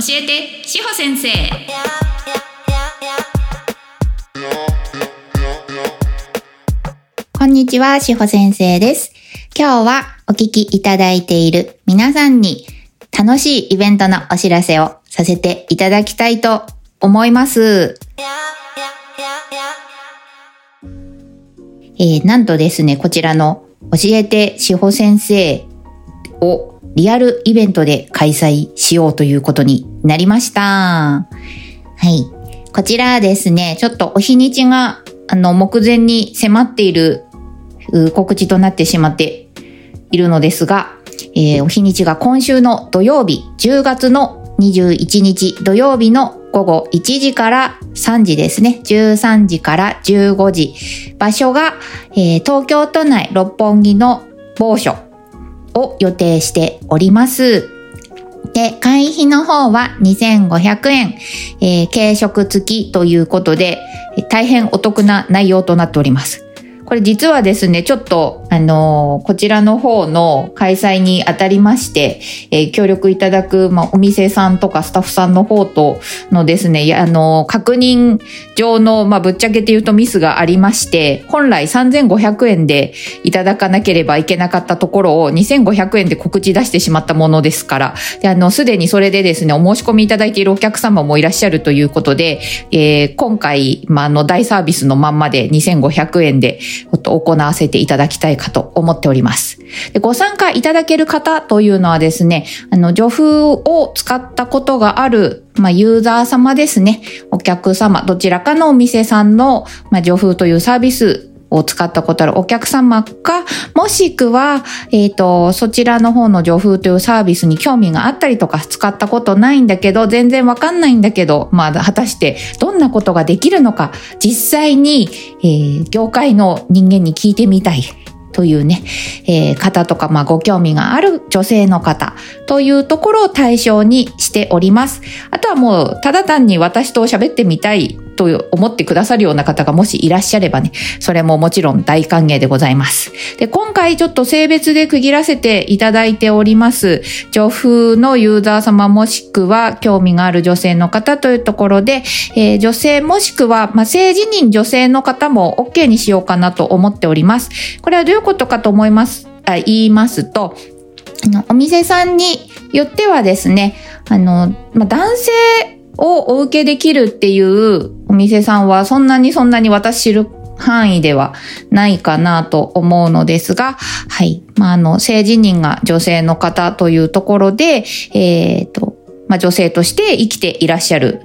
教えて志保先生こんにちは、しほ先生です。今日はお聞きいただいている皆さんに楽しいイベントのお知らせをさせていただきたいと思います。えーなんとですね、こちらの教えてしほ先生をリアルイベントで開催しようということになりました。はい。こちらですね、ちょっとお日にちが、あの、目前に迫っている告知となってしまっているのですが、えーお日にちが今週の土曜日、10月の21日土曜日の午後1時から3時ですね。13時から15時。場所が、えー東京都内六本木の某所を予定しております。会費の方は2500円、えー軽食付きということで、大変お得な内容となっております。これ実はですね、ちょっと、あのこちらの方の開催にあたりまして、えー協力いただく、まあ、お店さんとかスタッフさんの方とのですね、あの確認上の、まあ、ぶっちゃけて言うとミスがありまして、本来3500円でいただかなければいけなかったところを2500円で告知出してしまったものですから、で、あの、すでにそれでですね、お申し込みいただいているお客様もいらっしゃるということで、えー今回、まあ、あの、大サービスのまんまで2500円で、行わせていただきたいかと思っております。でご参加いただける方というのはですね、あの、助風を使ったことがある、まあ、ユーザー様ですね。お客様、どちらかのお店さんの、まあ、助風というサービスを使ったことあるお客様か、もしくは、えっ、と、そちらの方の助風というサービスに興味があったりとか、使ったことないんだけど、全然わかんないんだけど、まあ、果たしてどんなことができるのか、実際に、えー業界の人間に聞いてみたい。というね、えー方とか、まあ、ご興味がある女性の方というところを対象にしております。あとはもう、ただ単に私と喋ってみたいと思ってくださるような方がもしいらっしゃればね、それももちろん大歓迎でございます。で、今回ちょっと性別で区切らせていただいております。女風のユーザー様もしくは興味がある女性の方というところで、えー女性もしくは、まあ、性自認女性の方も OK にしようかなと思っております。これはどういうことかと思います、あ言いますと、あの、お店さんによってはですね、あの、まあ、男性をお受けできるっていうお店さんはそんなにそんなに私知る範囲ではないかなと思うのですが、はい。まあ、あの、性自認が女性の方というところで、えっ、と、まあ、女性として生きていらっしゃる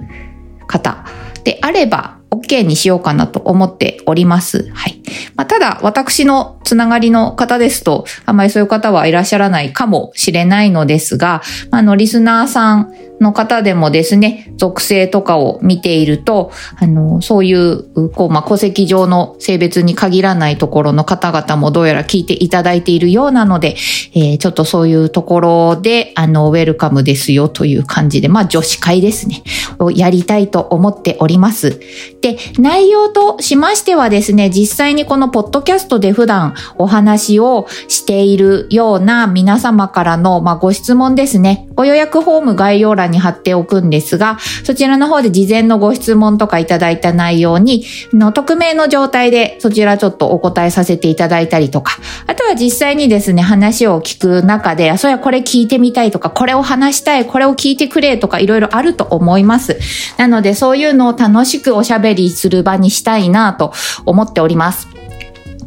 方であれば、OK にしようかなと思っております。はい。まあ、ただ、私のつながりの方ですと、あまりそういう方はいらっしゃらないかもしれないのですが、ああの、リスナーさんの方でもですね、属性とかを見ていると、あの、そういう、こう、まあ、戸籍上の性別に限らないところの方々もどうやら聞いていただいているようなので、えーちょっとそういうところで、あの、ウェルカムですよという感じで、まあ、女子会ですね、をやりたいと思っております。で、内容としましてはですね、実際にこのポッドキャストで普段お話をしているような皆様からの、まあ、ご質問ですね。ご予約フォーム概要欄に貼っておくんですが、そちらの方で事前のご質問とかいただいた内容に、の匿名の状態でそちらちょっとお答えさせていただいたりとか、あとは実際にですね、話を聞く中で、そうやこれ聞いてみたいとか、これを話したい、これを聞いてくれとか、いろいろあると思います。なので、そういうのを楽しくおしゃべりする場にしたいなと思っております。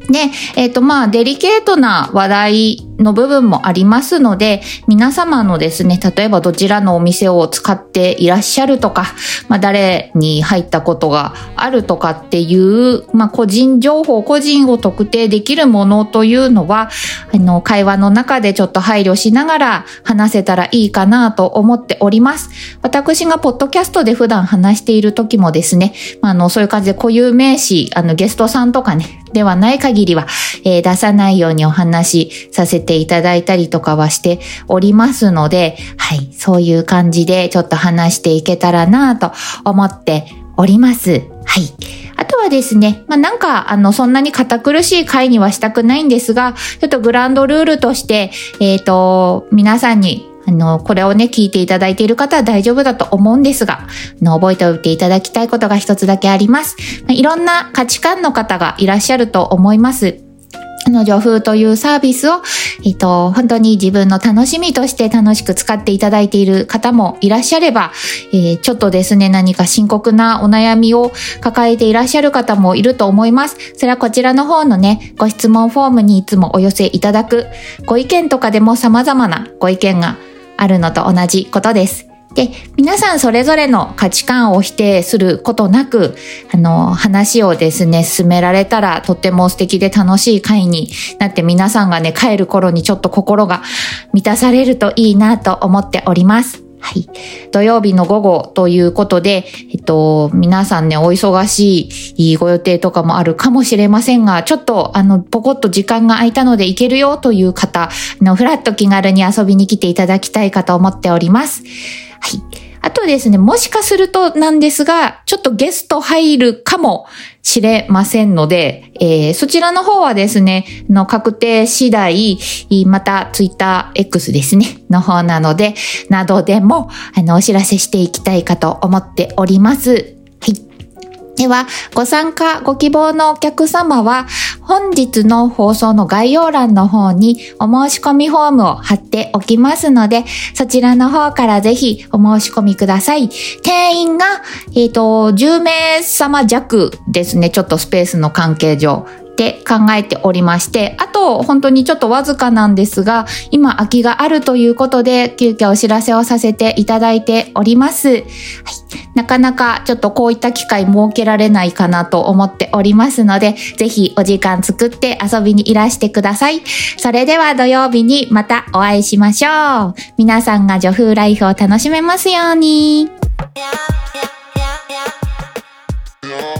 で、えっ、と、まあ、デリケートな話題の部分もありますので、皆様のですね、例えばどちらのお店を使っていらっしゃるとか、まあ、誰に入ったことがあるとかっていう、まあ、個人情報、個人を特定できるものというのは、あの、会話の中でちょっと配慮しながら話せたらいいかなと思っております。私がポッドキャストで普段話している時もですね、まあ、あの、そういう感じで固有名詞、あの、ゲストさんとかね、ではない限りは、えー出さないようにお話しさせてていただいたりとかはしておりますので、はい、そういう感じでちょっと話していけたらなと思っております。はい。あとはですね、まあ、なんか、あの、そんなに堅苦しい会にはしたくないんですが、ちょっとグランドルールとして、えっ、と、皆さんに、あの、これをね、聞いていただいている方は大丈夫だと思うんですが、あの、覚えておいていただきたいことが一つだけあります。いろんな価値観の方がいらっしゃると思います。あの女風というサービスを、えっと、本当に自分の楽しみとして楽しく使っていただいている方もいらっしゃれば、えー、ちょっとですね、何か深刻なお悩みを抱えていらっしゃる方もいると思います。それはこちらの方のね、ご質問フォームにいつもお寄せいただく、ご意見とかでも様々なご意見があるのと同じことです。で、皆さんそれぞれの価値観を否定することなく、あの、話をですね、進められたらとっても素敵で楽しい会になって皆さんがね、帰る頃にちょっと心が満たされるといいなと思っております。はい。土曜日の午後ということで、えっと、皆さんね、お忙しいご予定とかもあるかもしれませんが、ちょっと、あの、ぽこっと時間が空いたので行けるよという方、の、ふらっと気軽に遊びに来ていただきたいかと思っております。はい。あとですね、もしかするとなんですが、ちょっとゲスト入るかもしれませんので、えー、そちらの方はですね、の確定次第、またツイッター X ですね、の方なので、などでも、あの、お知らせしていきたいかと思っております。では、ご参加ご希望のお客様は、本日の放送の概要欄の方にお申し込みフォームを貼っておきますので、そちらの方からぜひお申し込みください。定員が、えっ、ー、と、10名様弱ですね。ちょっとスペースの関係上。て考えておりまして、あと本当にちょっとわずかなんですが、今空きがあるということで、急遽お知らせをさせていただいております。はい、なかなかちょっとこういった機会設けられないかなと思っておりますので、ぜひお時間作って遊びにいらしてください。それでは土曜日にまたお会いしましょう。皆さんが女風ライフを楽しめますように。Yeah.